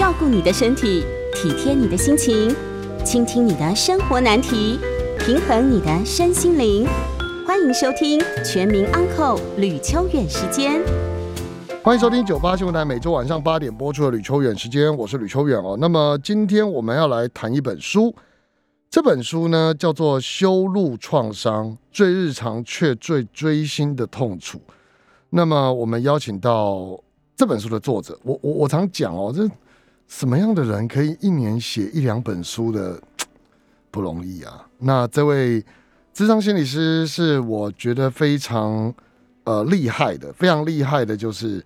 照顾你的身体，体贴你的心情，倾听你的生活难题，平衡你的身心灵。欢迎收听《全民安扣吕秋远时间》。欢迎收听九八新闻台每周晚上八点播出的吕秋远时间，我是吕秋远哦。那么今天我们要来谈一本书，这本书呢叫做《修路创伤：最日常却最锥心的痛楚》。那么我们邀请到这本书的作者，我我我常讲哦，这什么样的人可以一年写一两本书的 不容易啊？那这位智商心理师是我觉得非常呃厉害的，非常厉害的，就是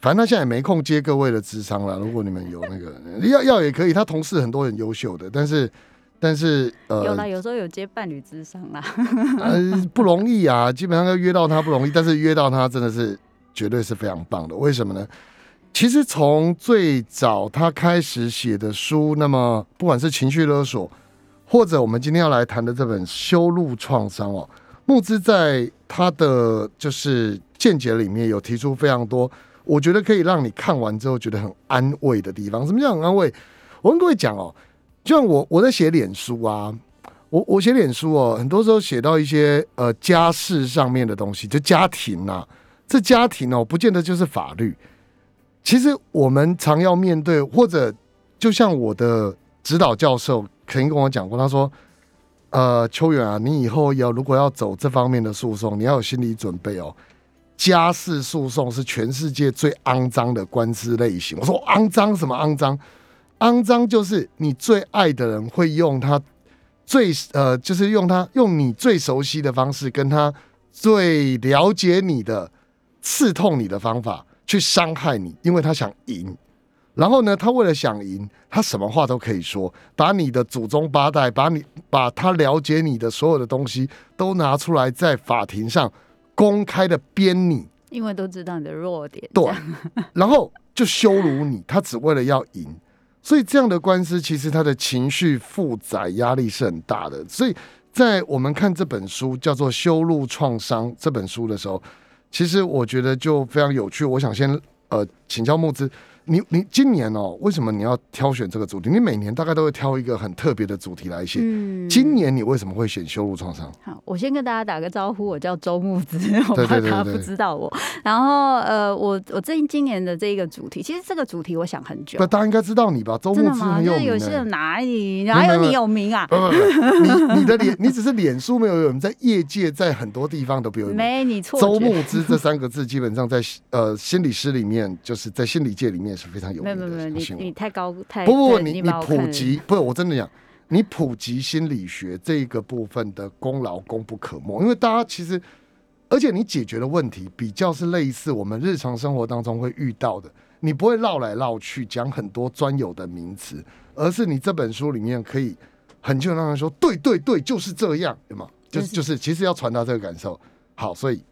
反正他现在也没空接各位的智商了。如果你们有那个 要要也可以，他同事很多很优秀的，但是但是呃有啦，有时候有接伴侣智商啦。呃不容易啊，基本上要约到他不容易，但是约到他真的是绝对是非常棒的。为什么呢？其实从最早他开始写的书，那么不管是情绪勒索，或者我们今天要来谈的这本《修路创伤》哦，木之在他的就是见解里面有提出非常多，我觉得可以让你看完之后觉得很安慰的地方。什么叫很安慰？我跟各位讲哦，就像我我在写脸书啊，我我写脸书哦，很多时候写到一些呃家事上面的东西，就家庭呐、这家庭哦，不见得就是法律。其实我们常要面对，或者就像我的指导教授曾经跟我讲过，他说：“呃，秋远啊，你以后要如果要走这方面的诉讼，你要有心理准备哦。家事诉讼是全世界最肮脏的官司类型。”我说：“肮脏什么肮脏？肮脏就是你最爱的人会用他最呃，就是用他用你最熟悉的方式，跟他最了解你的刺痛你的方法去伤害你，因为他想赢。然后呢，他为了想赢，他什么话都可以说，把你的祖宗八代，把你把他了解你的所有的东西都拿出来，在法庭上公开的编你，因为都知道你的弱点。对，然后就羞辱你，他只为了要赢。所以这样的官司，其实他的情绪负载压力是很大的。所以在我们看这本书叫做《修路创伤》这本书的时候，其实我觉得就非常有趣。我想先呃请教木之，你你今年哦，为什么你要挑选这个主题？你每年大概都会挑一个很特别的主题来写。嗯，今年你为什么会选修路创伤？好，我先跟大家打个招呼，我叫周木子，我怕大家不知道我。然后呃，我我这今年的这个主题，其实这个主题我想很久不，。大家应该知道你吧？周木之有些哪里哪有你有名啊？不不不，你你的脸，你只是脸书没有有名，在业界在很多地方都比较有名。没你错周觉。牧之这三个字，基本上在呃心理师里面，就是在心理界里面是非常有名的。没有没有，你你太高太不不不，你你普及不是我真的讲，你普及心理学这一个部分的功劳功不可没，因为大家其实，而且你解决的问题比较是类似我们日常生活当中会遇到的，你不会绕来绕去讲很多专有的名词，而是你这本书里面可以很清楚让人说，对对对，就是这样，对吗？就是就是就是，其实要传达这个感受。好，所以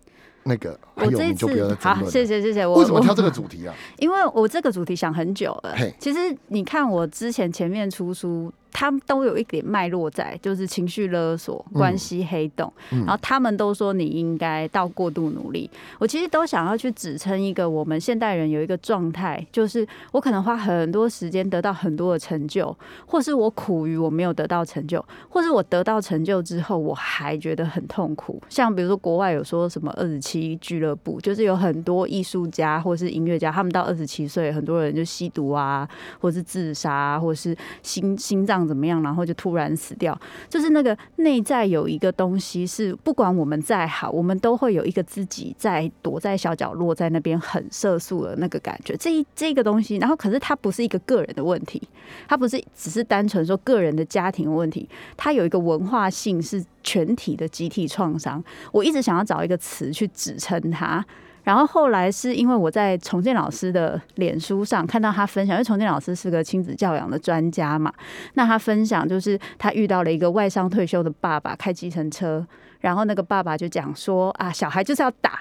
那个我这一次好。谢谢谢谢。我我为什么挑这个主题啊？因为我这个主题想很久了。其实你看我之前前面出书，他们都有一点脉络在，就是情绪勒索、嗯关系黑洞，嗯然后他们都说你应该到过度努力。我其实都想要去指称一个我们现代人有一个状态，就是我可能花很多时间得到很多的成就，或是我苦于我没有得到成就，或是我得到成就之后我还觉得很痛苦。像比如说国外有说什么二十七俱乐部，就是有很多艺术家或是音乐家，他们到二十七岁，很多人就吸毒啊，或是自杀、啊，或是心心脏怎么样，然后就突然死掉。就是那个内在有一个东西是，不管我们再好，我们都会有一个自己在躲在小角落，在那边很色素的那个感觉。这一这个东西，然后可是它不是一个个人的问题，它不是只是单纯说个人的家庭问题，它有一个文化性是全体的集体创伤。我一直想要找一个词去指称它。然后后来是因为我在重建老师的脸书上看到他分享，因为重建老师是个亲子教养的专家嘛，那他分享就是他遇到了一个外商退休的爸爸开计程车，然后那个爸爸就讲说啊，小孩就是要打。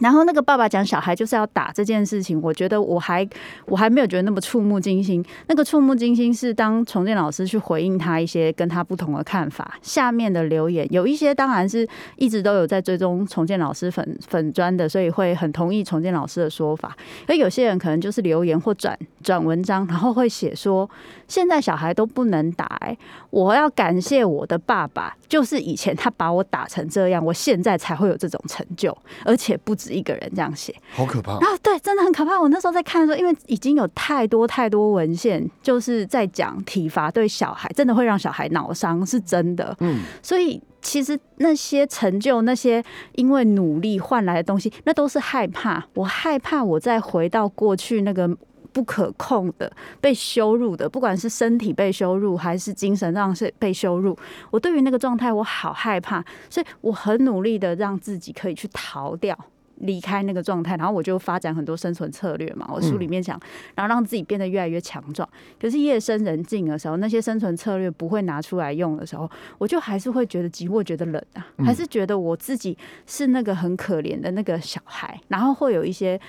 然后那个爸爸讲小孩就是要打这件事情，我觉得我还我还没有觉得那么触目惊心。那个触目惊心是当重建老师去回应他一些跟他不同的看法，下面的留言有一些当然是一直都有在追踪重建老师粉粉砖的，所以会很同意重建老师的说法。而有些人可能就是留言或转转文章，然后会写说现在小孩都不能打、欸，我要感谢我的爸爸，就是以前他把我打成这样，我现在才会有这种成就，而且不止一个人这样写。好可怕。然后对，真的很可怕。我那时候在看的时候，因为已经有太多太多文献，就是在讲体罚对小孩真的会让小孩脑伤，是真的。嗯，所以其实那些成就，那些因为努力换来的东西，那都是害怕。我害怕我再回到过去那个。不可控的被羞辱的，不管是身体被羞辱还是精神上是被羞辱，我对于那个状态我好害怕，所以我很努力的让自己可以去逃掉。离开那个状态，然后我就发展很多生存策略嘛。我书里面讲，然后让自己变得越来越强壮。可是夜深人静的时候，那些生存策略不会拿出来用的时候，我就还是会觉得寂寞，觉得冷啊，还是觉得我自己是那个很可怜的那个小孩，然后会有一些。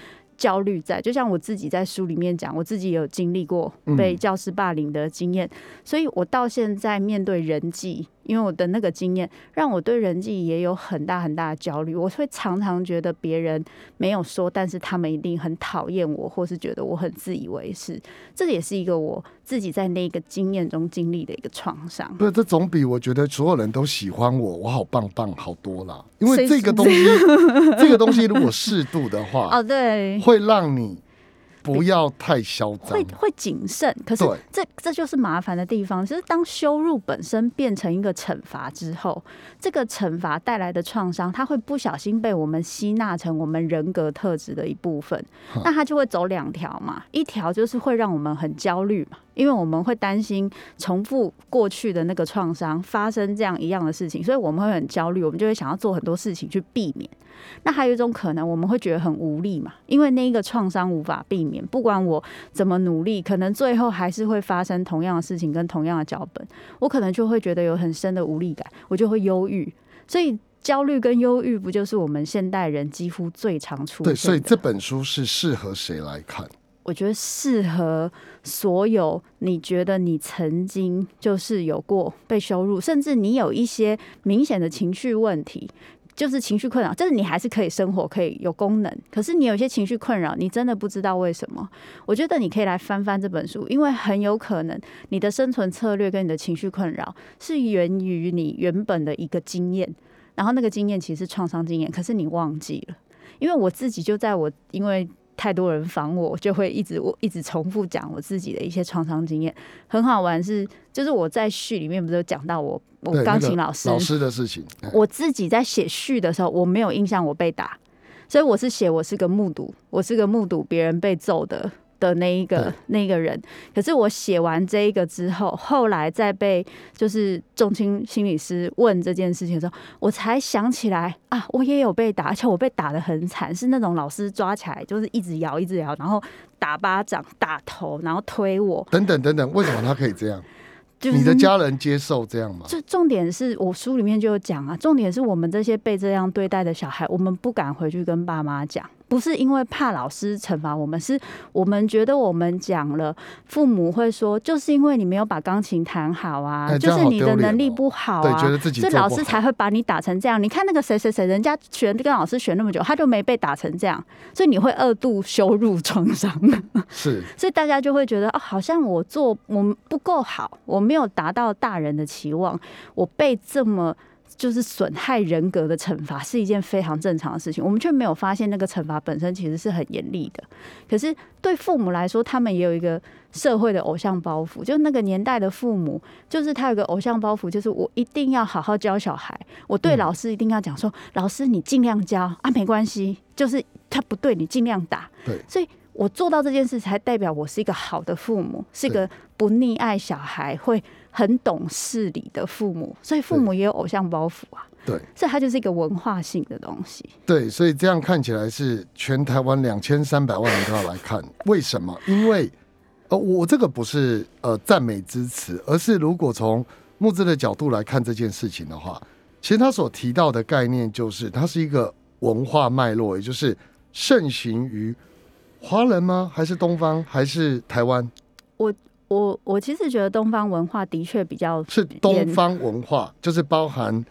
焦虑在，就像我自己在书里面讲，我自己也有经历过被教师霸凌的经验，所以我到现在面对人际，因为我的那个经验，让我对人际也有很大很大的焦虑。我会常常觉得别人没有说，但是他们一定很讨厌我，或是觉得我很自以为是。这也是一个我自己在那个经验中经历的一个创伤。对，这总比我觉得所有人都喜欢我，我好棒棒好多啦。因为这个东西，这个东西如果适度的话，哦，对，会让你不要太嚣张会。会谨慎，可是这这就是麻烦的地方。其实当羞辱本身变成一个惩罚之后，这个惩罚带来的创伤，它会不小心被我们吸纳成我们人格特质的一部分。那它就会走两条嘛，一条就是会让我们很焦虑嘛，因为我们会担心重复过去的那个创伤发生这样一样的事情，所以我们会很焦虑，我们就会想要做很多事情去避免。那还有一种可能，我们会觉得很无力嘛，因为那一个创伤无法避免，不管我怎么努力，可能最后还是会发生同样的事情跟同样的脚本，我可能就会觉得有很深的无力感，我就会忧郁。所以焦虑跟忧郁，不就是我们现代人几乎最常出现的？对，所以这本书是适合谁来看？我觉得适合所有你觉得你曾经就是有过被羞辱，甚至你有一些明显的情绪问题，就是情绪困扰，就是你还是可以生活，可以有功能，可是你有些情绪困扰，你真的不知道为什么。我觉得你可以来翻翻这本书，因为很有可能你的生存策略跟你的情绪困扰是源于你原本的一个经验，然后那个经验其实是创伤经验，可是你忘记了。因为我自己就在我因为太多人烦我，就会一直我一直重复讲我自己的一些创伤经验。很好玩是，就是我在序里面不是有讲到我我钢琴老师，老师的事情，哎我自己在写序的时候，我没有印象我被打，所以我是写我是个目睹，我是个目睹别人被揍的的那一个对那个人。可是我写完这一个之后，后来再被就是重青心理师问这件事情的时候，我才想起来啊，我也有被打，而且我被打的很惨，是那种老师抓起来就是一直摇一直摇，然后打巴掌、打头，然后推我，等等等等，为什么他可以这样？就是你的家人接受这样吗？这重点是我书里面就有讲啊，重点是我们这些被这样对待的小孩，我们不敢回去跟爸妈讲，不是因为怕老师惩罚我们，是我们觉得我们讲了，父母会说，就是因为你没有把钢琴弹好啊，就是你的能力哦不好啊。所以老师才会把你打成这样。你看那个谁谁谁，人家学跟老师学那么久，他就没被打成这样，所以你会二度羞辱创伤。是 所以大家就会觉得哦，好像我做我不够好，我没有达到大人的期望，我被这么就是损害人格的惩罚是一件非常正常的事情，我们却没有发现那个惩罚本身其实是很严厉的。可是对父母来说，他们也有一个社会的偶像包袱，就那个年代的父母，就是他有个偶像包袱，就是我一定要好好教小孩，我对嗯老师一定要讲说，老师你尽量教啊，没关系，就是他不对你尽量打。对，所以我做到这件事，才代表我是一个好的父母，是一个不溺爱小孩、会很懂事理的父母。所以父母也有偶像包袱啊，对所以它就是一个文化性的东西。对，所以这样看起来是全台湾两千三百万人都要来看，为什么？因为呃，我这个不是呃赞美之词，而是如果从木之的角度来看这件事情的话，其实他所提到的概念就是，它是一个文化脉络，也就是盛行于华人吗？还是东方？还是台湾？我我我其实觉得东方文化的确比较是东方文化，就是包含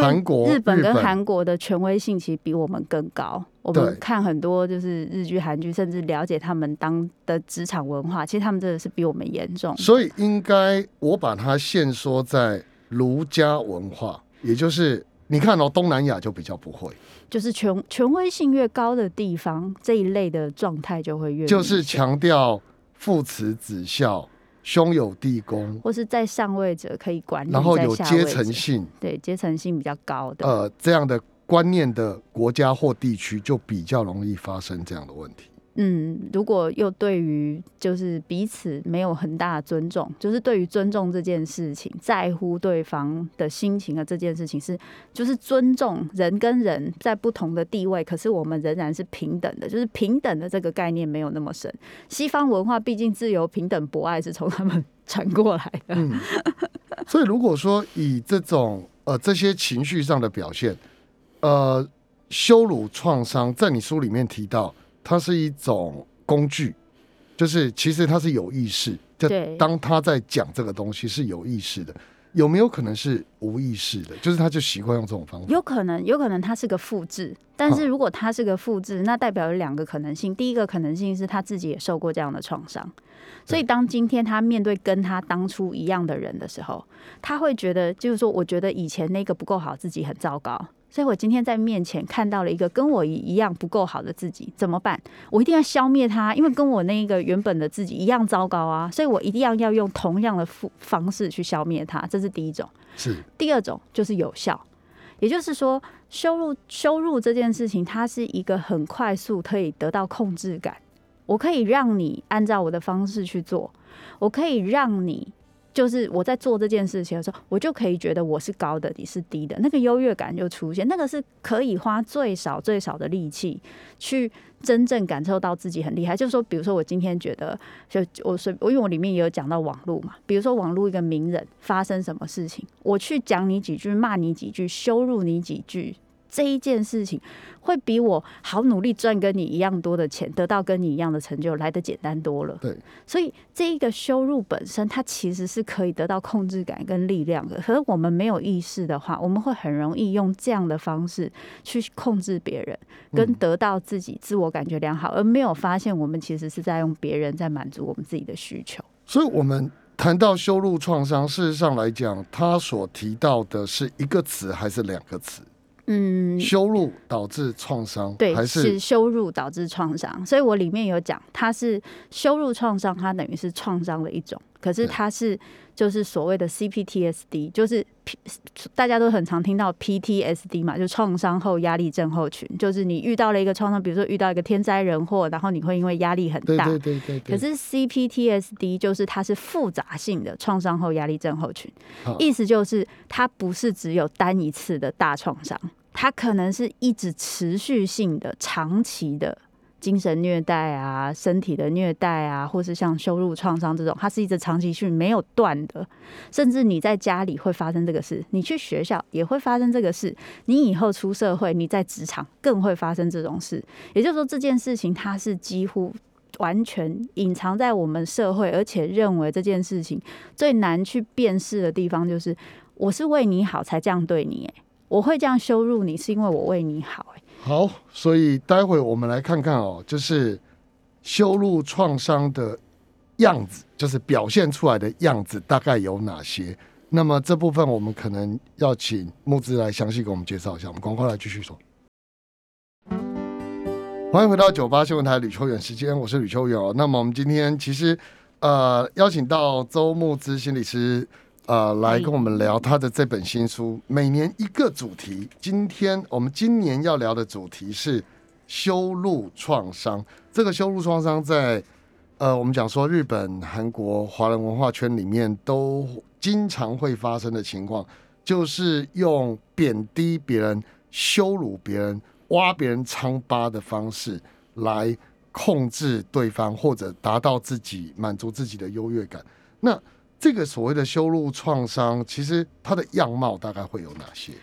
韩国日本跟韩国的权威性其实比我们更高。我对们看很多就是日剧、韩剧，甚至了解他们当的职场文化，其实他们真的是比我们严重。所以应该我把它限缩在儒家文化，也就是你看哦，东南亚就比较不会，就是权权威性越高的地方，这一类的状态就会越就是强调父慈子孝、兄友弟恭，或是在上位者可以管理，然后有阶层性，对阶层性比较高的。呃，这样的观念的国家或地区，就比较容易发生这样的问题。嗯，如果又对于就是彼此没有很大的尊重，就是对于尊重这件事情，在乎对方的心情的这件事情是，就是尊重人跟人在不同的地位，可是我们仍然是平等的，就是平等的这个概念没有那么深。西方文化毕竟自由、平等、博爱是从他们 传过来的。嗯，所以如果说以这种呃这些情绪上的表现，呃，羞辱创伤，在你书里面提到，它是一种工具，就是其实它是有意识，就对当他在讲这个东西是有意识的，有没有可能是无意识的？就是他就习惯用这种方法。有可能，有可能他是个复制，但是如果他是个复制，那代表有两个可能性。第一个可能性是他自己也受过这样的创伤，所以当今天他面对跟他当初一样的人的时候，他会觉得，就是说，我觉得以前那个不够好，自己很糟糕。所以我今天在面前看到了一个跟我一一样不够好的自己，怎么办？我一定要消灭他，因为跟我那个原本的自己一样糟糕啊！所以我一定要要用同样的方方式去消灭他，这是第一种。是第二种就是有效，也就是说，收入收入这件事情，它是一个很快速可以得到控制感。我可以让你按照我的方式去做，我可以让你就是我在做这件事情的时候，我就可以觉得我是高的，你是低的，那个优越感就出现。那个是可以花最少最少的力气去真正感受到自己很厉害。就是说，比如说我今天觉得，就我随我因为我里面也有讲到网络嘛，比如说网络一个名人发生什么事情，我去讲你几句，骂你几句，羞辱你几句。这一件事情会比我好努力赚跟你一样多的钱，得到跟你一样的成就来的简单多了。对，所以这一个羞辱本身，它其实是可以得到控制感跟力量的。可是我们没有意识的话，我们会很容易用这样的方式去控制别人，跟得到自己自我感觉良好，而没有发现我们其实是在用别人在满足我们自己的需求。所以我们谈到羞辱创伤，事实上来讲，他所提到的是一个词还是两个词？嗯，羞辱导致创伤，对，还是？羞辱导致创伤，所以我里面有讲，它是羞辱创伤，它等于是创伤的一种，可是它是就是所谓的 CPTSD，就是 P 大家都很常听到 PTSD 嘛，就创伤后压力症候群，就是你遇到了一个创伤，比如说遇到一个天灾人祸，然后你会因为压力很大，对对对对对，可是 CPTSD 就是它是复杂性的创伤后压力症候群，意思就是它不是只有单一次的大创伤，它可能是一直持续性的、长期的精神虐待啊、身体的虐待啊，或是像羞辱创伤这种，它是一直长期性没有断的。甚至你在家里会发生这个事，你去学校也会发生这个事，你以后出社会，你在职场更会发生这种事。也就是说，这件事情它是几乎完全隐藏在我们社会，而且认为这件事情最难去辨识的地方，就是我是为你好才这样对你，我会这样羞辱你，是因为我为你好，哎，好，所以待会我们来看看哦，就是羞辱创伤的样子，就是表现出来的样子大概有哪些。那么这部分我们可能要请木之来详细给我们介绍一下。我们赶快来继续说。欢迎回到九八新闻台吕秋远时间，我是吕秋远哦。那么我们今天其实呃邀请到周木之心理师呃来跟我们聊他的这本新书，每年一个主题。今天我们今年要聊的主题是修路创伤。这个修路创伤在呃我们讲说日本、韩国华人文化圈里面都经常会发生的情况，就是用贬低别人、羞辱别人。挖别人疮疤的方式来控制对方，或者达到自己满足自己的优越感。那这个所谓的修路创伤，其实它的样貌大概会有哪些？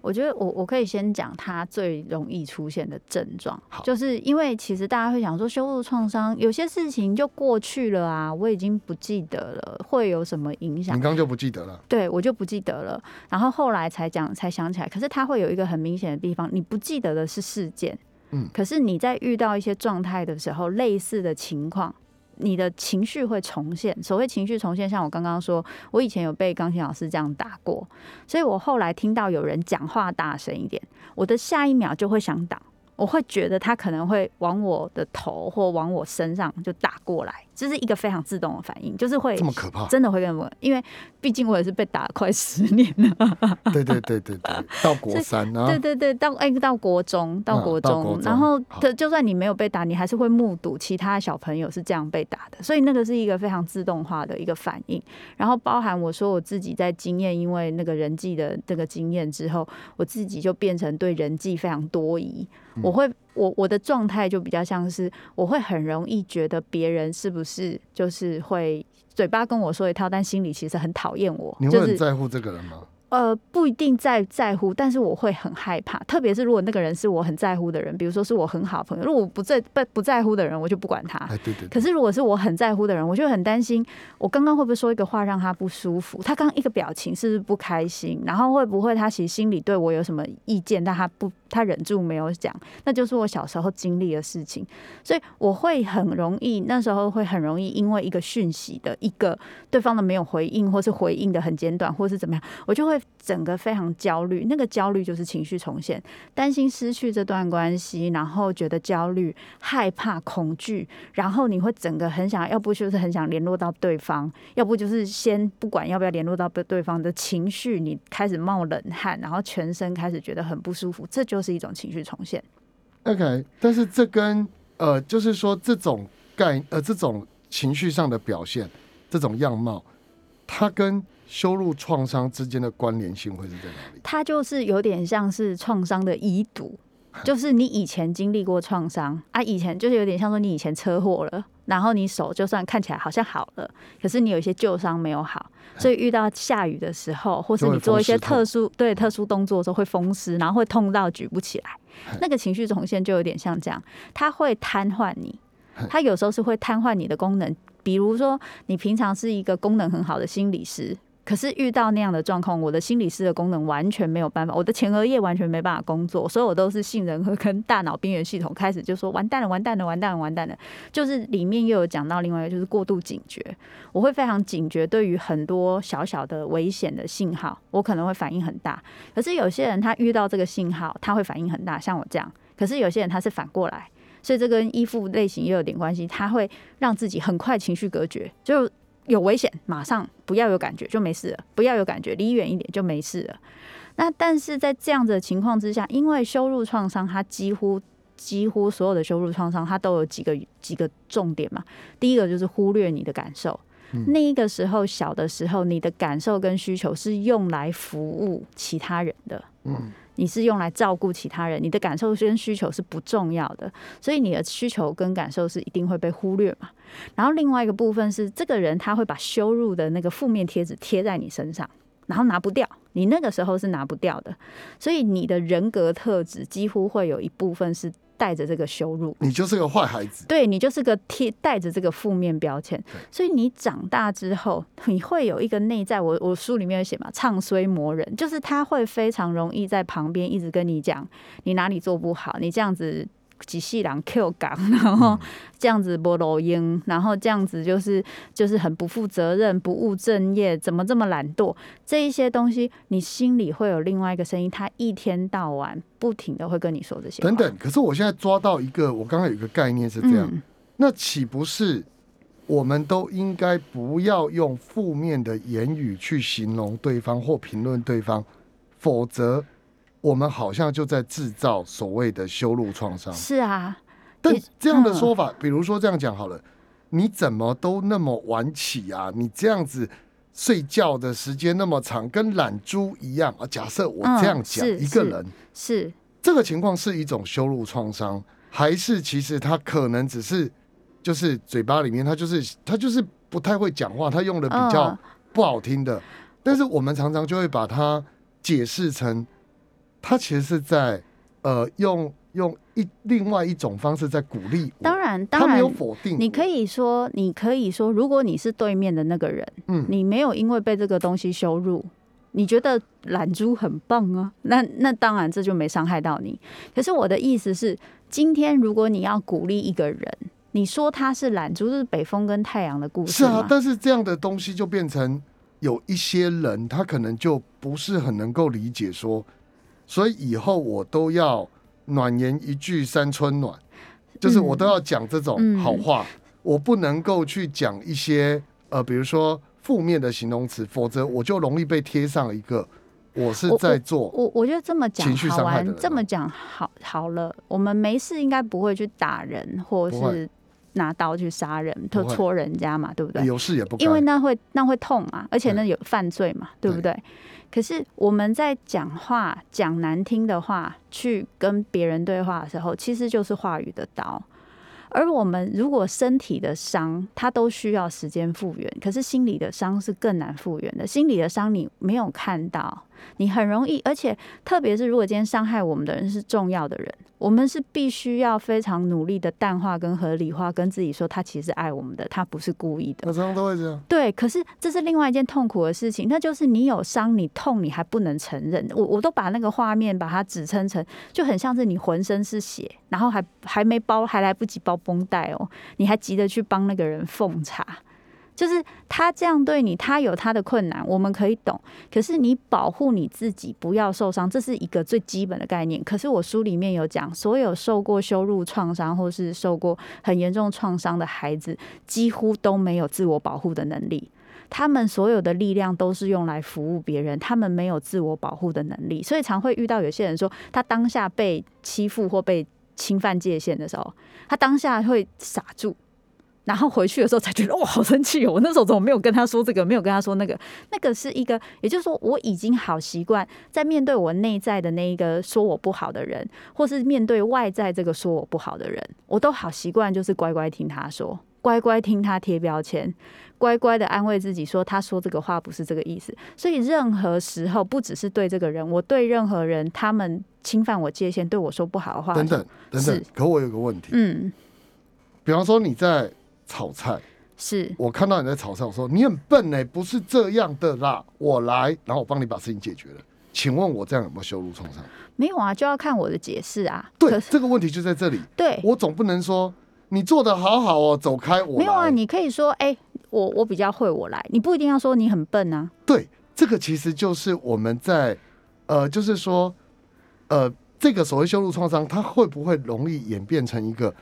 我觉得我我可以先讲它最容易出现的症状好，就是因为其实大家会想说修路创伤，有些事情就过去了啊，我已经不记得了，会有什么影响你刚？刚就不记得了，对我就不记得了，然后后来才讲才想起来。可是它会有一个很明显的地方，你不记得的是事件，嗯可是你在遇到一些状态的时候，类似的情况。你的情绪会重现，所谓情绪重现，像我刚刚说，我以前有被钢琴老师这样打过，所以我后来听到有人讲话大声一点，我的下一秒就会想打，我会觉得他可能会往我的头或往我身上就打过来，这是一个非常自动的反应，就是会这么可怕？真的会跟我，因为毕竟我也是被打了快十年了。对对对对对，到国三 啊，对对对，到哎、到国中，到国中，然后好就就算你没有被打，你还是会目睹其他小朋友是这样被打的，所以那个是一个非常自动化的一个反应。然后包含我说我自己在经验，因为那个人际的这个经验之后，我自己就变成对人际非常多疑。嗯我会我我的状态就比较像是，我会很容易觉得别人是不是就是会。嘴巴跟我说一套，但心里其实很讨厌我，你会就是很在乎这个人吗？呃，不一定在在乎，但是我会很害怕，特别是如果那个人是我很在乎的人，比如说是我很好朋友，如果我不在不不在乎的人，我就不管他。哎，对对对，可是如果是我很在乎的人，我就很担心，我刚刚会不会说一个话让他不舒服？他刚刚一个表情是不是不开心？然后会不会他其实心里对我有什么意见，但他不他忍住没有讲？那就是我小时候经历的事情，所以我会很容易那时候会很容易因为一个讯息的一个对方的没有回应，或是回应的很简短，或是怎么样，我就会整个非常焦虑。那个焦虑就是情绪重现，担心失去这段关系，然后觉得焦虑、害怕、恐惧，然后你会整个很想，要不就是很想联络到对方，要不就是先不管要不要联络到对方的情绪，你开始冒冷汗，然后全身开始觉得很不舒服，这就一种情绪重现。OK，但是这跟呃，就是说这种概呃这种情绪上的表现，这种样貌，它跟修路创伤之间的关联性会是在哪里？它就是有点像是创伤的遗毒，就是你以前经历过创伤啊，以前就是有点像说你以前车祸了，然后你手就算看起来好像好了，可是你有一些旧伤没有好，所以遇到下雨的时候，或是你做一些特殊对特殊动作的时候会风湿，然后会痛到举不起来，那个情绪重现就有点像这样，它会瘫痪你，它有时候是会瘫痪你的功能，比如说你平常是一个功能很好的心理师。可是遇到那样的状况，我的心理师的功能完全没有办法，我的前额叶完全没办法工作，所以我都是杏仁核跟大脑边缘系统开始就说完蛋了，完蛋了，完蛋了，完蛋了。就是里面又有讲到另外一个就是过度警觉，我会非常警觉对于很多小小的危险的信号，我可能会反应很大。可是有些人他遇到这个信号，他会反应很大，像我这样。可是有些人他是反过来，所以这跟依附类型也有点关系，他会让自己很快情绪隔绝，就。有危险，马上不要有感觉就没事了，不要有感觉，离远一点就没事了。那但是在这样的情况之下，因为羞辱创伤，它几乎几乎所有的羞辱创伤，它都有几个几个重点嘛。第一个就是忽略你的感受，嗯那一个时候小的时候，你的感受跟需求是用来服务其他人的，嗯，你是用来照顾其他人，你的感受跟需求是不重要的，所以你的需求跟感受是一定会被忽略嘛。然后另外一个部分是，这个人他会把羞辱的那个负面贴纸贴在你身上，然后拿不掉，你那个时候是拿不掉的，所以你的人格特质几乎会有一部分是带着这个羞辱。你就是个坏孩子。对你就是个贴带着这个负面标签，所以你长大之后，你会有一个内在，我我书里面有写嘛，唱衰魔人，就是他会非常容易在旁边一直跟你讲你哪里做不好，你这样子。几细人 Q 港，然后这样子不录音，然后这样子就是就是很不负责任、不务正业，怎么这么懒惰？这一些东西，你心里会有另外一个声音，他一天到晚不停的会跟你说这些等等，可是我现在抓到一个，我刚刚有一个概念是这样，嗯。那岂不是我们都应该不要用负面的言语去形容对方或评论对方，否则我们好像就在制造所谓的修路创伤。是啊，但也这样的嗯说法，比如说这样讲好了，你怎么都那么晚起啊？你这样子睡觉的时间那么长，跟懒猪一样啊。假设我这样讲，一个人是这个情况是一种修路创伤，还是其实他可能只是就是嘴巴里面他就是他就是不太会讲话，他用的比较嗯不好听的，但是我们常常就会把它解释成他其实是在呃用用一另外一种方式在鼓励我。当然，他没当然有否定，你可以说，你可以说，如果你是对面的那个人，嗯你没有因为被这个东西羞辱，你觉得懒猪很棒啊，那那当然这就没伤害到你。可是我的意思是，今天如果你要鼓励一个人，你说他是懒猪，就是北风跟太阳的故事是啊，但是这样的东西就变成有一些人他可能就不是很能够理解说，所以以后我都要暖言一句三春暖，就是我都要讲这种嗯。好话，我不能够去讲一些呃，比如说负面的形容词，否则我就容易被贴上一个我是在做我我觉得这么讲情绪好玩这么讲好好了，我们没事应该不会去打人，或是拿刀去杀人，就戳人家嘛，对不对？有事也不该因为那会那会痛嘛，而且那有犯罪嘛，对不对？可是我们在讲话讲难听的话，去跟别人对话的时候，其实就是话语的刀。而我们如果身体的伤，它都需要时间复原，可是心理的伤是更难复原的。心理的伤你没有看到，你很容易，而且特别是如果今天伤害我们的人是重要的人，我们是必须要非常努力的淡化跟合理化，跟自己说他其实爱我们的，他不是故意的。我常常都会这样。对，可是这是另外一件痛苦的事情，那就是你有伤，你痛，你还不能承认。我我都把那个画面把它指称成，就很像是你浑身是血，然后还还没包，还来不及包绷带哦，你还急着去帮那个人奉茶。就是他这样对你，他有他的困难，我们可以懂。可是你保护你自己，不要受伤，这是一个最基本的概念。可是我书里面有讲，所有受过羞辱创伤或是受过很严重创伤的孩子，几乎都没有自我保护的能力。他们所有的力量都是用来服务别人，他们没有自我保护的能力，所以常会遇到有些人说，他当下被欺负或被侵犯界限的时候，他当下会傻住，然后回去的时候才觉得哇，好生气哦！我那时候怎么没有跟他说这个，没有跟他说那个？那个是一个，也就是说，我已经好习惯在面对我内在的那一个说我不好的人，或是面对外在这个说我不好的人，我都好习惯就是乖乖听他说，乖乖听他贴标签，乖乖的安慰自己说他说这个话不是这个意思。所以任何时候，不只是对这个人，我对任何人，他们侵犯我界限，对我说不好的话，等等等等，可我有个问题，嗯，比方说你在炒菜，是我看到你在炒菜，我说你很笨呢、不是这样的啦，我来，然后我帮你把事情解决了。请问我这样有没有羞辱创伤？没有啊，就要看我的解释啊。对这个问题就在这里，对，我总不能说你做的好好哦，走开，我没有啊，你可以说，哎、我我比较会，我来，你不一定要说你很笨啊。对，这个其实就是我们在呃，就是说呃，这个所谓羞辱创伤，它会不会容易演变成一个？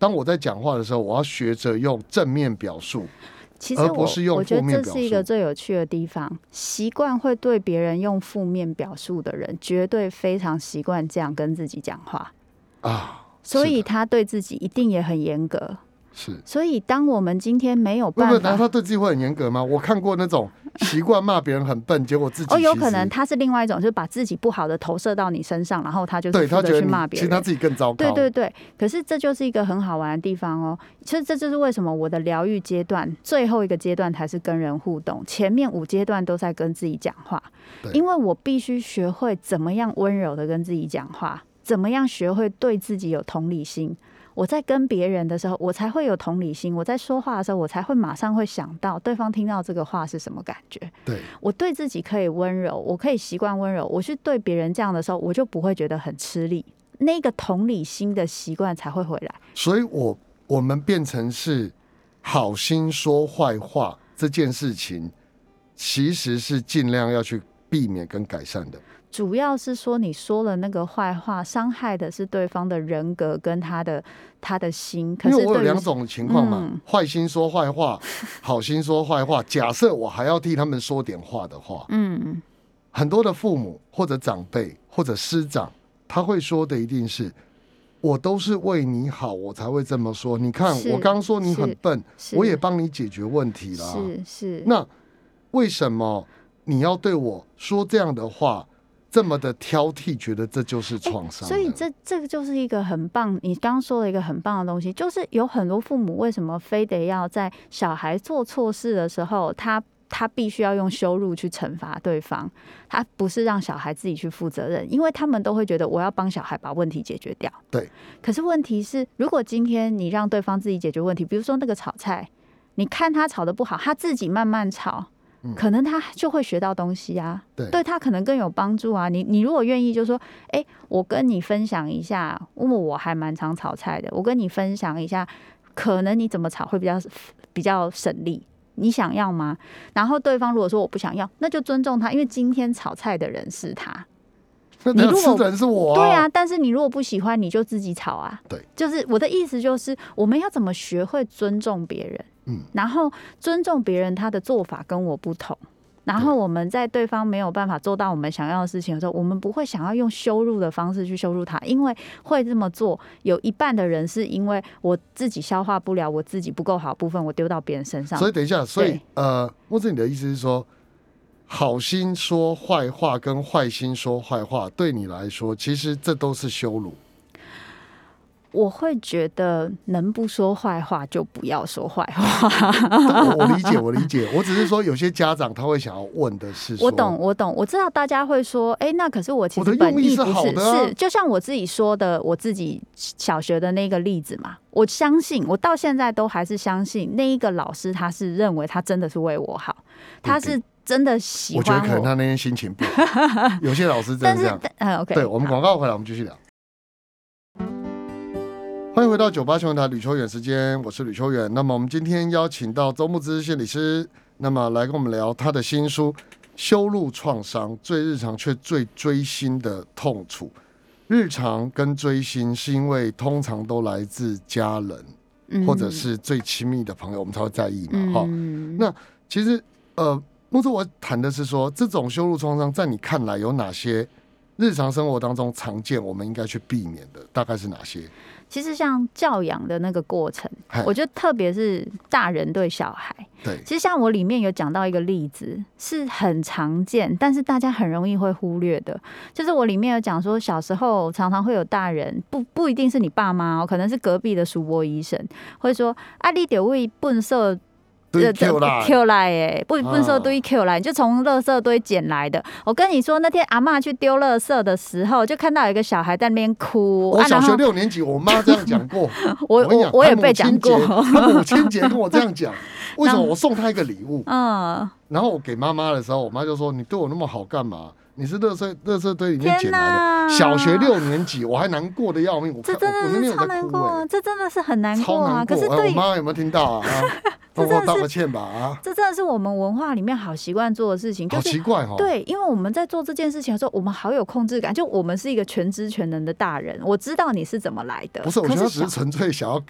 当我在讲话的时候，我要学着用正面表述，而其实我不是用我觉得这是一个最有趣的地方。习惯会对别人用负面表述的人，绝对非常习惯这样跟自己讲话，啊，所以他对自己一定也很严格。是。所以当我们今天没有办难道法，他对自己会很严格吗？我看过那种习惯骂别人很笨，结果自己哦，有可能他是另外一种，就是把自己不好的投射到你身上，然后他就对他觉得去骂别人。其实他自己更糟糕。对对对，可是这就是一个很好玩的地方哦。其实这就是为什么我的疗愈阶段最后一个阶段才是跟人互动，前面五阶段都在跟自己讲话，因为我必须学会怎么样温柔的跟自己讲话，怎么样学会对自己有同理心。我在跟别人的时候，我才会有同理心；我在说话的时候，我才会马上会想到对方听到这个话是什么感觉。对我对自己可以温柔，我可以习惯温柔，我去对别人这样的时候，我就不会觉得很吃力。那个同理心的习惯才会回来。所以我我们变成是好心说坏话这件事情，其实是尽量要去避免跟改善的。主要是说你说了那个坏话，伤害的是对方的人格跟他的他的心。可因为我有两种情况嘛嗯，坏、心说坏话，好心说坏话。假设我还要替他们说点话的话，嗯，很多的父母或者长辈或者师长，他会说的一定是。我都是为你好，我才会这么说。你看，我刚说你很笨，我也帮你解决问题了啊。是是。那为什么你要对我说这样的话，这么的挑剔，觉得这就是创伤呢、所以这这个就是一个很棒，你刚刚说了一个很棒的东西，就是有很多父母为什么非得要在小孩做错事的时候，他他必须要用羞辱去惩罚对方，他不是让小孩自己去负责任，因为他们都会觉得我要帮小孩把问题解决掉。对。可是问题是，如果今天你让对方自己解决问题，比如说那个炒菜，你看他炒的不好，他自己慢慢炒，可能他就会学到东西啊。对。对他可能更有帮助啊。你你如果愿意，就说，哎，我跟你分享一下，因为我还蛮常炒菜的，我跟你分享一下，可能你怎么炒会比较比较省力。你想要吗？然后对方如果说我不想要，那就尊重他，因为今天炒菜的人是他。你如果人是我，对啊。但是你如果不喜欢，你就自己吵啊。对，就是我的意思，就是我们要怎么学会尊重别人，嗯，然后尊重别人他的做法跟我不同。然后我们在对方没有办法做到我们想要的事情的时候，我们不会想要用羞辱的方式去羞辱他，因为会这么做，有一半的人是因为我自己消化不了我自己不够好部分，我丢到别人身上。所以等一下，所以呃，莫子，你的意思是说，好心说坏话跟坏心说坏话，对你来说，其实这都是羞辱。我会觉得能不说坏话就不要说坏话。我理解，我理解。我只是说，有些家长他会想要问的是，我懂，我懂，我知道大家会说，哎，那可是我其实本意不是是就像我自己说的，我自己小学的那个例子嘛。我相信，我到现在都还是相信那一个老师，他是认为他真的是为我好，他是真的喜欢我。觉得可能他那天心情不好。有些老师真的这样。嗯，OK。对我们广告回来，我们继续聊。欢迎回到九八新闻台吕秋远时间，我是吕秋远。那么我们今天邀请到周木之心理师，那么来跟我们聊他的新书《修路创伤：最日常却最追星的痛楚》。日常跟追星是因为通常都来自家人，或者是最亲密的朋友，我们才会在意嘛。哈，那其实呃，木之我谈的是说，这种修路创伤在你看来有哪些日常生活当中常见，我们应该去避免的，大概是哪些？其实像教养的那个过程，我觉得特别是大人对小孩，对，其实像我里面有讲到一个例子，是很常见，但是大家很容易会忽略的，就是我里面有讲说，小时候常常会有大人，不不一定是你爸妈哦，可能是隔壁的叔伯医生，会说啊，你得为笨色。堆 Q 来，Q 来哎，不不说堆 Q 来，就从垃圾堆捡来的。我跟你说，那天阿妈去丢垃圾的时候，就看到有一个小孩在那边哭。我小学六年级，我妈这样讲过。我我我也被讲过。母亲节跟我这样讲，为什么 我送她一个礼物？嗯，然后我给妈妈的时候，我妈就说：“你对我那么好干嘛？你是垃圾垃圾堆里面捡来的。”小学六年级，我还难过的要命。我这真的是超难过，这真的是很难过啊！可是我妈有没有听到啊？这真的道个歉吧啊！这真的是我们文化里面好习惯做的事情，好奇怪哦。对，因为我们在做这件事情的时候，我们好有控制感，就我们是一个全知全能的大人。我知道你是怎么来的，不是？我觉得只是纯粹想要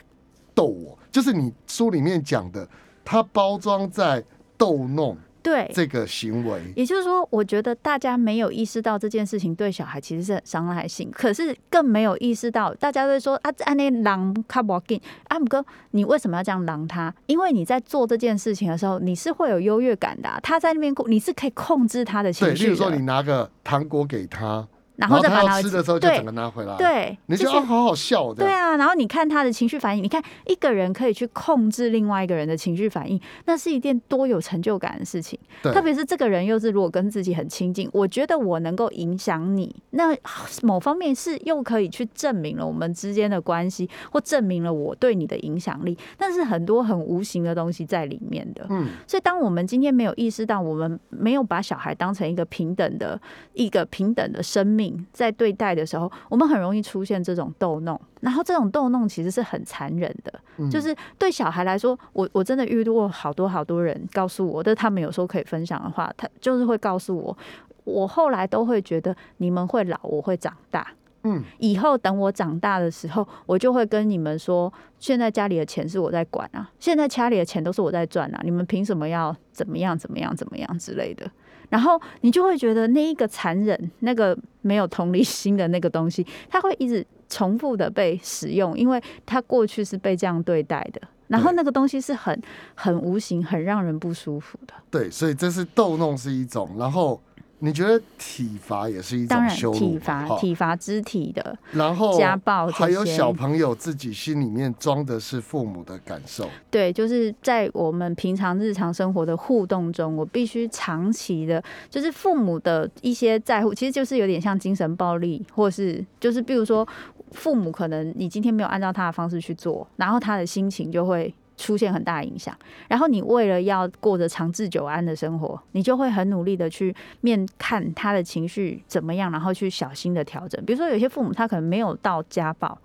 逗我，就是你书里面讲的，它包装在逗弄。对这个行为，也就是说，我觉得大家没有意识到这件事情对小孩其实是很伤害性，可是更没有意识到，大家会说啊，安那狼卡不进阿姆哥，你为什么要这样狼他？因为你在做这件事情的时候，你是会有优越感的，他在那边你是可以控制他的情绪。对，例如说你拿个糖果给他。然后再把它吃的时候就整个拿回来，对，你就啊好好笑的对啊，然后你看他的情绪反应，你看一个人可以去控制另外一个人的情绪反应，那是一件多有成就感的事情。特别是这个人又是如果跟自己很亲近，我觉得我能够影响你，那某方面是又可以去证明了我们之间的关系，或证明了我对你的影响力。但是很多很无形的东西在里面的，嗯，所以当我们今天没有意识到，我们没有把小孩当成一个平等的一个平等的生命。在对待的时候，我们很容易出现这种逗弄，然后这种逗弄其实是很残忍的，就是对小孩来说，我我真的遇到过好多好多人告诉我，但他们有时候可以分享的话，他就是会告诉我，我后来都会觉得你们会老，我会长大，嗯，以后等我长大的时候，我就会跟你们说，现在家里的钱是我在管啊，现在家里的钱都是我在赚啊，你们凭什么要怎么样怎么样怎么样之类的。然后你就会觉得那一个残忍、那个没有同理心的那个东西，它会一直重复的被使用，因为它过去是被这样对待的。然后那个东西是很很无形、很让人不舒服的。对，所以这是逗弄是一种，然后你觉得体罚也是一当然种羞辱嘛？体罚、哈体罚肢体的，然后家暴这还有小朋友自己心里面装的是父母的感受，对，就是在我们平常日常生活的互动中，我必须长期的，就是父母的一些在乎，其实就是有点像精神暴力，或是就是比如说，父母可能你今天没有按照他的方式去做，然后他的心情就会。出现很大影响，然后你为了要过着长治久安的生活，你就会很努力的去面看他的情绪怎么样，然后去小心的调整。比如说，有些父母他可能没有到家暴，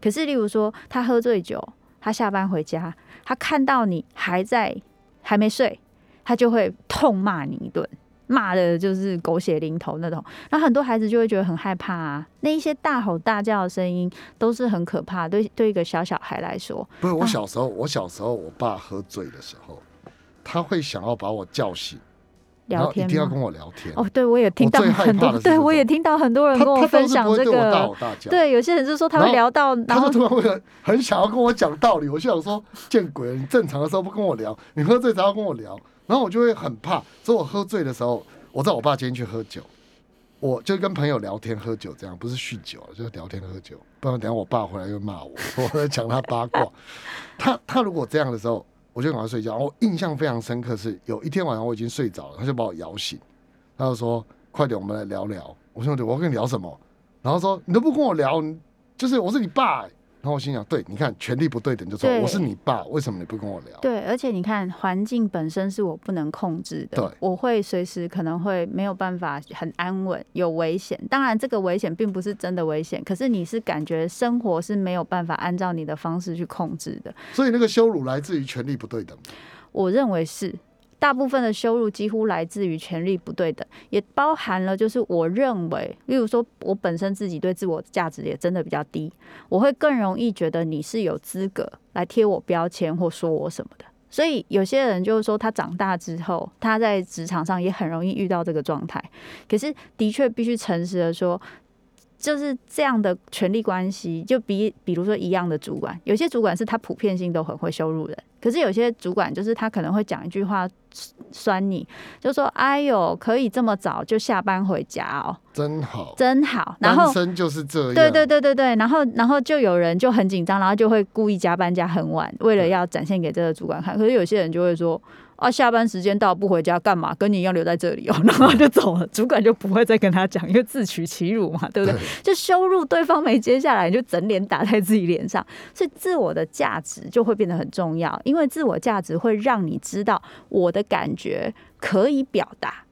可是例如说他喝醉酒，他下班回家，他看到你还在还没睡，他就会痛骂你一顿，骂的就是狗血淋头那种。然后很多孩子就会觉得很害怕啊，那一些大吼大叫的声音都是很可怕，对对一个小小孩来说，不是我啊小时候，我小时候我爸喝醉的时候，他会想要把我叫醒，聊天一定要跟？我聊天。哦，对，我也听到很多，对我也听到很多人跟我分享这不会对我大个吼，大叫，对，有些人就说他会聊到，然他后就突然会很很想要跟我讲道理，我就想说见鬼了！你正常的时候不跟我聊，你喝醉才要跟我聊，然后我就会很怕。所以我喝醉的时候，我在我爸今天去喝酒，我就跟朋友聊天喝酒，这样不是酗酒，就是聊天喝酒，不然等下我爸回来又骂我，我在讲他八卦。他他如果这样的时候，我就赶快睡觉。我印象非常深刻是有一天晚上我已经睡着了，他就把我摇醒，他就说：“快点，我们来聊聊。”我说：“我跟你聊什么？”然后说：“你都不跟我聊，就是我是你爸、”然后我心想：“对，你看权力不对等，就说我是你爸，为什么你不跟我聊？”对，而且你看，环境本身是我不能控制的对，我会随时可能会没有办法很安稳，有危险。当然，这个危险并不是真的危险，可是你是感觉生活是没有办法按照你的方式去控制的。所以那个羞辱来自于权力不对等。我认为是。大部分的羞辱几乎来自于权力不对等，也包含了就是我认为，例如说我本身自己对自我价值也真的比较低，我会更容易觉得你是有资格来贴我标签或说我什么的。所以有些人就是说，他长大之后，他在职场上也很容易遇到这个状态。可是的确必须诚实的说，就是这样的权力关系，就比比如说一样的主管，有些主管是他普遍性都很会羞辱人，可是有些主管就是他可能会讲一句话酸你，就说：“哎呦，可以这么早就下班回家哦，真好，真好。”然后单身就是这样。对对对对对，然后然后就有人就很紧张，然后就会故意加班加很晚，为了要展现给这个主管看。可是有些人就会说。啊，下班时间到不回家干嘛？跟你一样留在这里哦，然后就走了。主管就不会再跟他讲，因为自取其辱嘛，对不对？就羞辱对方没接下来，你就整脸打在自己脸上，所以自我的价值就会变得很重要，因为自我价值会让你知道我的感觉可以表达。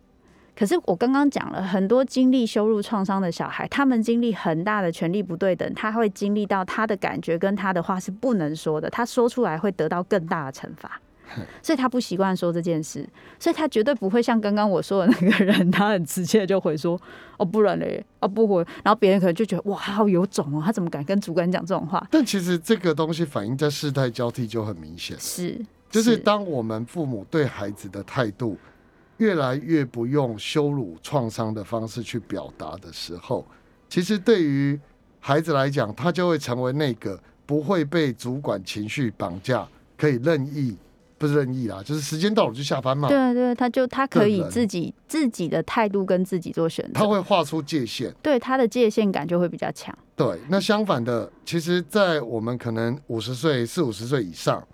可是我刚刚讲了很多经历羞辱创伤的小孩，他们经历很大的权力不对等，他会经历到他的感觉跟他的话是不能说的，他说出来会得到更大的惩罚。所以他不习惯说这件事，所以他绝对不会像刚刚我说的那个人，他很直接就回说：“哦，不然嘞，哦不回。”然后别人可能就觉得哇，好有种哦，他怎么敢跟主管讲这种话？但其实这个东西反映在世代交替就很明显，是，就是当我们父母对孩子的态度越来越不用羞辱创伤的方式去表达的时候，其实对于孩子来讲，他就会成为那个不会被主管情绪绑架，可以任意。不是任意啦，就是时间到了就下班嘛。对对，他就他可以自己自己的态度跟自己做选择他，会画出界限。对他的界限感就会比较强。对，那相反的，其实，在我们可能五十岁、四五十岁以上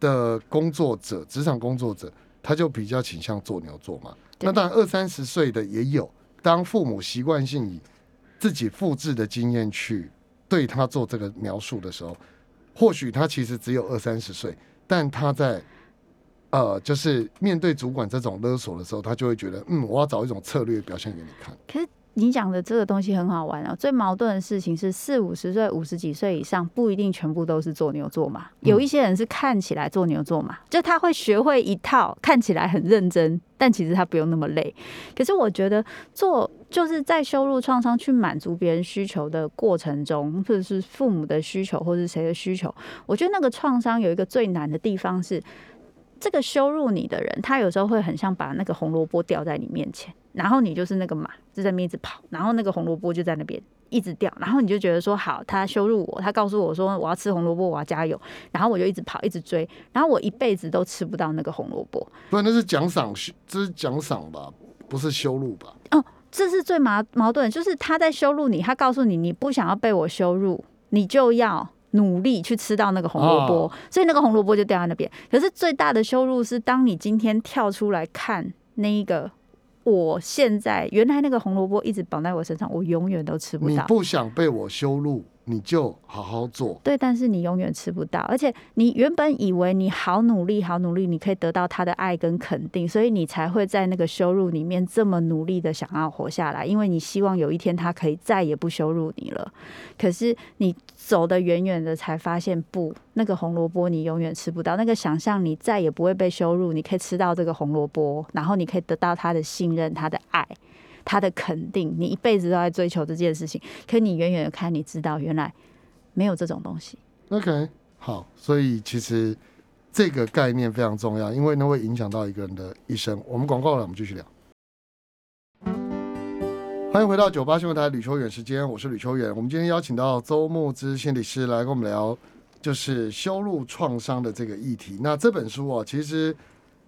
的工作者，职场工作者，他就比较倾向做牛做马。那当然，二三十岁的也有，当父母习惯性以自己复制的经验去对他做这个描述的时候，或许他其实只有二三十岁，但他在呃，就是面对主管这种勒索的时候，他就会觉得，嗯，我要找一种策略表现给你看。可是你讲的这个东西很好玩哦。最矛盾的事情是，四五十岁、五十几岁以上不一定全部都是做牛做马，有一些人是看起来做牛做马，就他会学会一套，看起来很认真，但其实他不用那么累。可是我觉得做就是在羞辱创伤去满足别人需求的过程中，或者是父母的需求，或者是谁的需求，我觉得那个创伤有一个最难的地方是。这个羞辱你的人，他有时候会很像把那个红萝卜吊在你面前，然后你就是那个马，就在那边一直跑，然后那个红萝卜就在那边一直掉，然后你就觉得说好，他羞辱我，他告诉我说我要吃红萝卜，我要加油，然后我就一直跑，一直追，然后我一辈子都吃不到那个红萝卜。不然那是奖赏，这是奖赏吧？不是羞辱吧？哦这是最矛矛盾，就是他在羞辱你，他告诉你你不想要被我羞辱，你就要努力去吃到那个红萝卜，哦所以那个红萝卜就掉在那边。可是最大的羞辱是，当你今天跳出来看那一个，我现在原来那个红萝卜一直绑在我身上，我永远都吃不到。你不想被我羞辱，你就好好做。对，但是你永远吃不到，而且你原本以为你好努力，好努力，你可以得到他的爱跟肯定，所以你才会在那个羞辱里面这么努力的想要活下来，因为你希望有一天他可以再也不羞辱你了。可是你走得远远的，才发现不，那个红萝卜你永远吃不到。那个想象你再也不会被羞辱，你可以吃到这个红萝卜，然后你可以得到他的信任、他的爱。他的肯定，你一辈子都在追求这件事情，可你远远的看，你知道原来没有这种东西。OK，好，所以其实这个概念非常重要，因为那会影响到一个人的一生。我们广告了，我们继续聊。欢迎回到九八新闻台吕秋远时间，我是吕秋远。我们今天邀请到周牧之心理师来跟我们聊，就是修路创伤的这个议题。那这本书哦，其实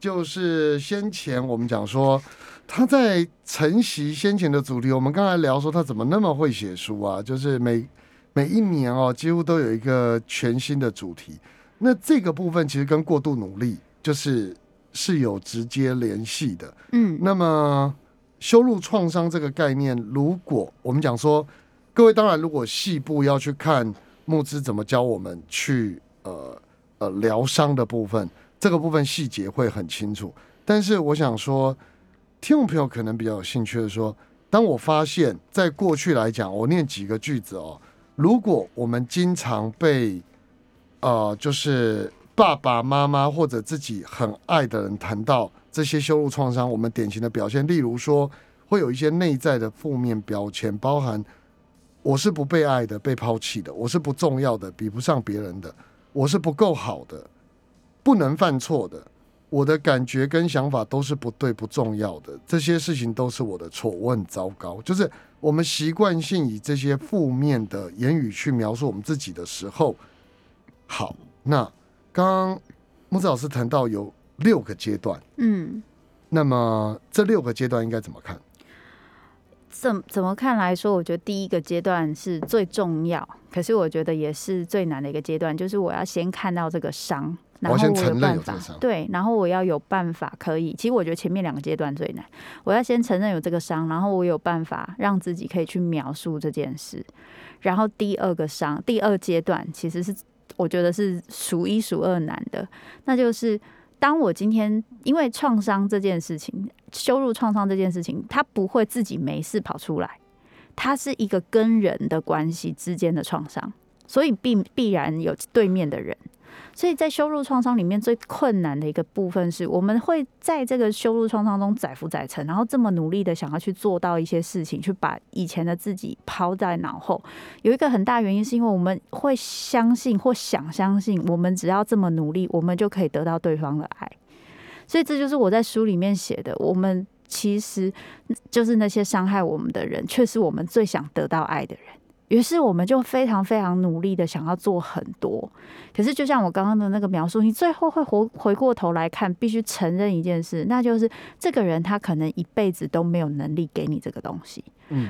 就是先前我们讲说他在承袭先前的主题。我们刚才聊说他怎么那么会写书啊，就是每每一年哦，几乎都有一个全新的主题。那这个部分其实跟过度努力就是是有直接联系的。嗯，那么修路创伤这个概念，如果我们讲说，各位当然如果细部要去看木之怎么教我们去呃呃疗伤的部分，这个部分细节会很清楚。但是我想说，听众朋友可能比较有兴趣的说，当我发现在过去来讲，我念几个句子哦，如果我们经常被呃就是爸爸妈妈或者自己很爱的人谈到这些羞辱创伤，我们典型的表现，例如说会有一些内在的负面标签，包含我是不被爱的、被抛弃的，我是不重要的、比不上别人的，我是不够好的、不能犯错的，我的感觉跟想法都是不对、不重要的，这些事情都是我的错，我很糟糕。就是我们习惯性以这些负面的言语去描述我们自己的时候，好，那刚刚木子老师谈到有六个阶段，嗯，那么这六个阶段应该怎么看？怎怎么看来说，我觉得第一个阶段是最重要，可是我觉得也是最难的一个阶段，就是我要先看到这个伤，然后我我要先承认办法对，然后我要有办法可以。其实我觉得前面两个阶段最难，我要先承认有这个伤，然后我有办法让自己可以去描述这件事。然后第二个伤，第二阶段其实是我觉得是数一数二难的，那就是当我今天因为创伤这件事情，羞辱创伤这件事情，它不会自己没事跑出来，它是一个跟人的关系之间的创伤，所以必必然有对面的人。所以在羞辱创伤里面最困难的一个部分是，我们会在这个羞辱创伤中载浮载沉，然后这么努力的想要去做到一些事情，去把以前的自己抛在脑后。有一个很大原因是因为我们会相信或想相信，我们只要这么努力，我们就可以得到对方的爱。所以这就是我在书里面写的，我们其实就是那些伤害我们的人，却是我们最想得到爱的人。于是我们就非常非常努力的想要做很多，可是就像我刚刚的那个描述，你最后会回回过头来看，必须承认一件事，那就是这个人他可能一辈子都没有能力给你这个东西。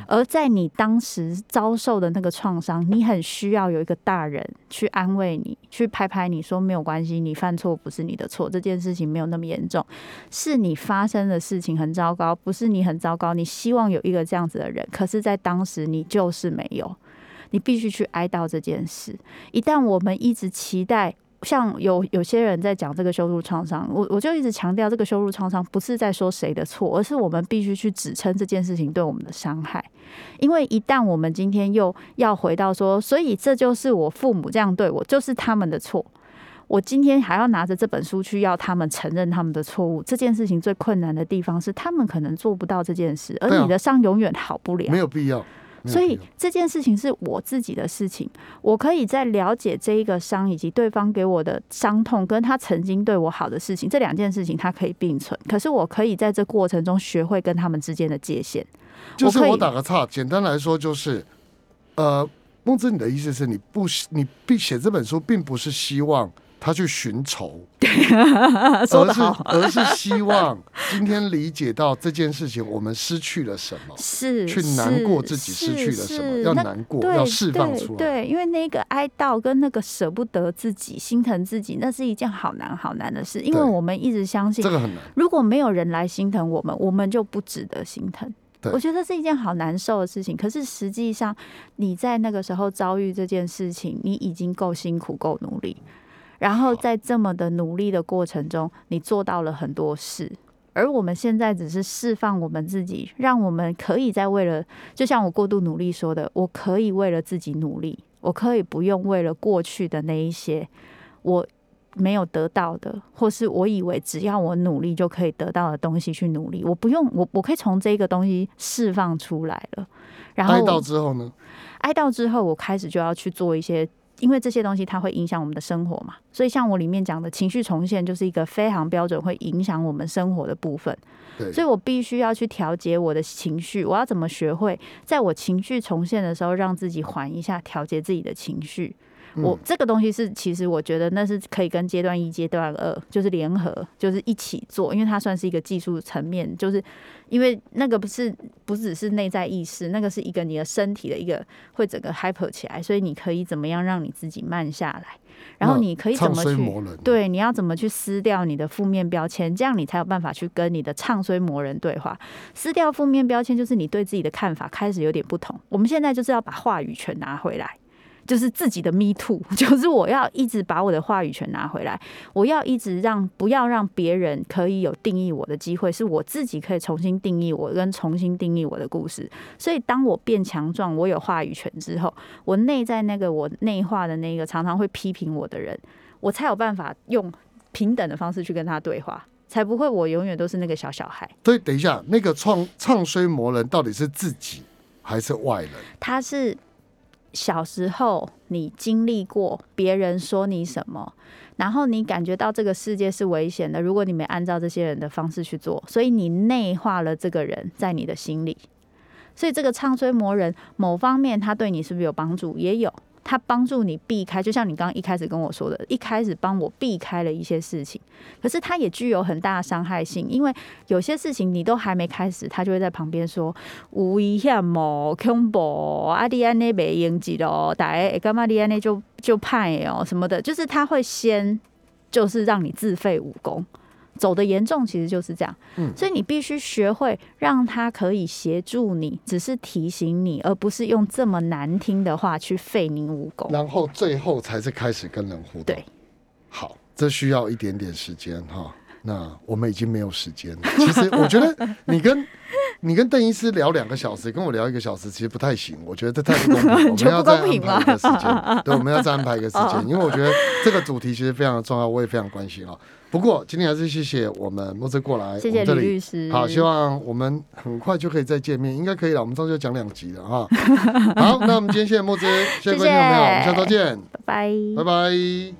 而在你当时遭受的那个创伤，你很需要有一个大人去安慰你，去拍拍你说没有关系，你犯错不是你的错，这件事情没有那么严重，是你发生的事情很糟糕，不是你很糟糕。你希望有一个这样子的人，可是，在当时你就是没有，你必须去哀悼这件事。一旦我们一直期待。像有有些人在讲这个羞辱创伤，我我就一直强调，这个羞辱创伤不是在说谁的错，而是我们必须去指称这件事情对我们的伤害。因为一旦我们今天又要回到说，所以这就是我父母这样对我，就是他们的错。我今天还要拿着这本书去要他们承认他们的错误，这件事情最困难的地方是，他们可能做不到这件事，而你的伤永远好不了。没有必要。所以这件事情是我自己的事情，我可以在了解这一个伤以及对方给我的伤痛，跟他曾经对我好的事情，这两件事情它可以并存。可是我可以在这过程中学会跟他们之间的界限。就是我打个岔，简单来说就是，呃，孟之，你的意思是你不你必写这本书，并不是希望他去寻仇，说而是而是希望今天理解到这件事情，我们失去了什么？是去难过自己失去了什么要难过要释放出来对对，因为那个哀悼跟那个舍不得自己、心疼自己，那是一件好难好难的事。因为我们一直相信这，个很难。如果没有人来心疼我们，我们就不值得心疼。我觉得是一件好难受的事情。可是实际上，你在那个时候遭遇这件事情，你已经够辛苦、够努力。然后在这么的努力的过程中，你做到了很多事。而我们现在只是释放我们自己，让我们可以在为了，就像我过度努力说的，我可以为了自己努力，我可以不用为了过去的那一些我没有得到的，或是我以为只要我努力就可以得到的东西去努力，我不用，我我可以从这个东西释放出来了。然后哀悼之后呢？哀悼之后，我开始就要去做一些，因为这些东西它会影响我们的生活嘛，所以像我里面讲的情绪重现，就是一个非常标准会影响我们生活的部分。对，所以我必须要去调节我的情绪，我要怎么学会在我情绪重现的时候，让自己缓一下，调节自己的情绪。我嗯这个东西是，其实我觉得那是可以跟阶段一、阶段二就是联合，就是一起做，因为它算是一个技术层面，就是因为那个不是不只是内在意识，那个是一个你的身体的一个会整个 hyper 起来，所以你可以怎么样让你自己慢下来，然后你可以怎么去对，你要怎么去撕掉你的负面标签，这样你才有办法去跟你的唱衰魔人对话。撕掉负面标签，就是你对自己的看法开始有点不同。我们现在就是要把话语权拿回来。就是自己的 me too，就是我要一直把我的话语权拿回来，我要一直让不要让别人可以有定义我的机会，是我自己可以重新定义我跟重新定义我的故事。所以当我变强壮，我有话语权之后，我内在那个我内化的那个常常会批评我的人，我才有办法用平等的方式去跟他对话，才不会我永远都是那个小小孩。所以等一下，那个创唱衰魔人到底是自己还是外人？他是小时候你经历过别人说你什么，然后你感觉到这个世界是危险的，如果你没按照这些人的方式去做，所以你内化了这个人在你的心里。所以这个唱衰魔人，某方面他对你是不是有帮助？也有，他帮助你避开，就像你刚刚一开始跟我说的，一开始帮我避开了一些事情，可是他也具有很大的伤害性，因为有些事情你都还没开始，他就会在旁边说有危险哦，恐怖啊，你安尼袂用记咯，大家会感觉你安尼就就派哦什么的，就是他会先就是让你自废武功。走的严重，其实就是这样。嗯所以你必须学会让他可以协助你，只是提醒你，而不是用这么难听的话去废你武功。然后最后才是开始跟人互动。对，好，这需要一点点时间哈。那我们已经没有时间了。其实我觉得你跟 你跟邓医师聊两个小时，跟我聊一个小时，其实不太行。我觉得这太不公平，我们要再安排一个时间。对，我们要再安排一个时哦间，因为我觉得这个主题其实非常的重要，我也非常关心啊。不过今天还是谢谢我们莫兹过来，谢谢李律师。好，希望我们很快就可以再见面，应该可以了。我们上次就讲两集了哈。好，那我们今天谢谢莫兹，谢谢观众朋友，我们下周见，拜拜。拜拜。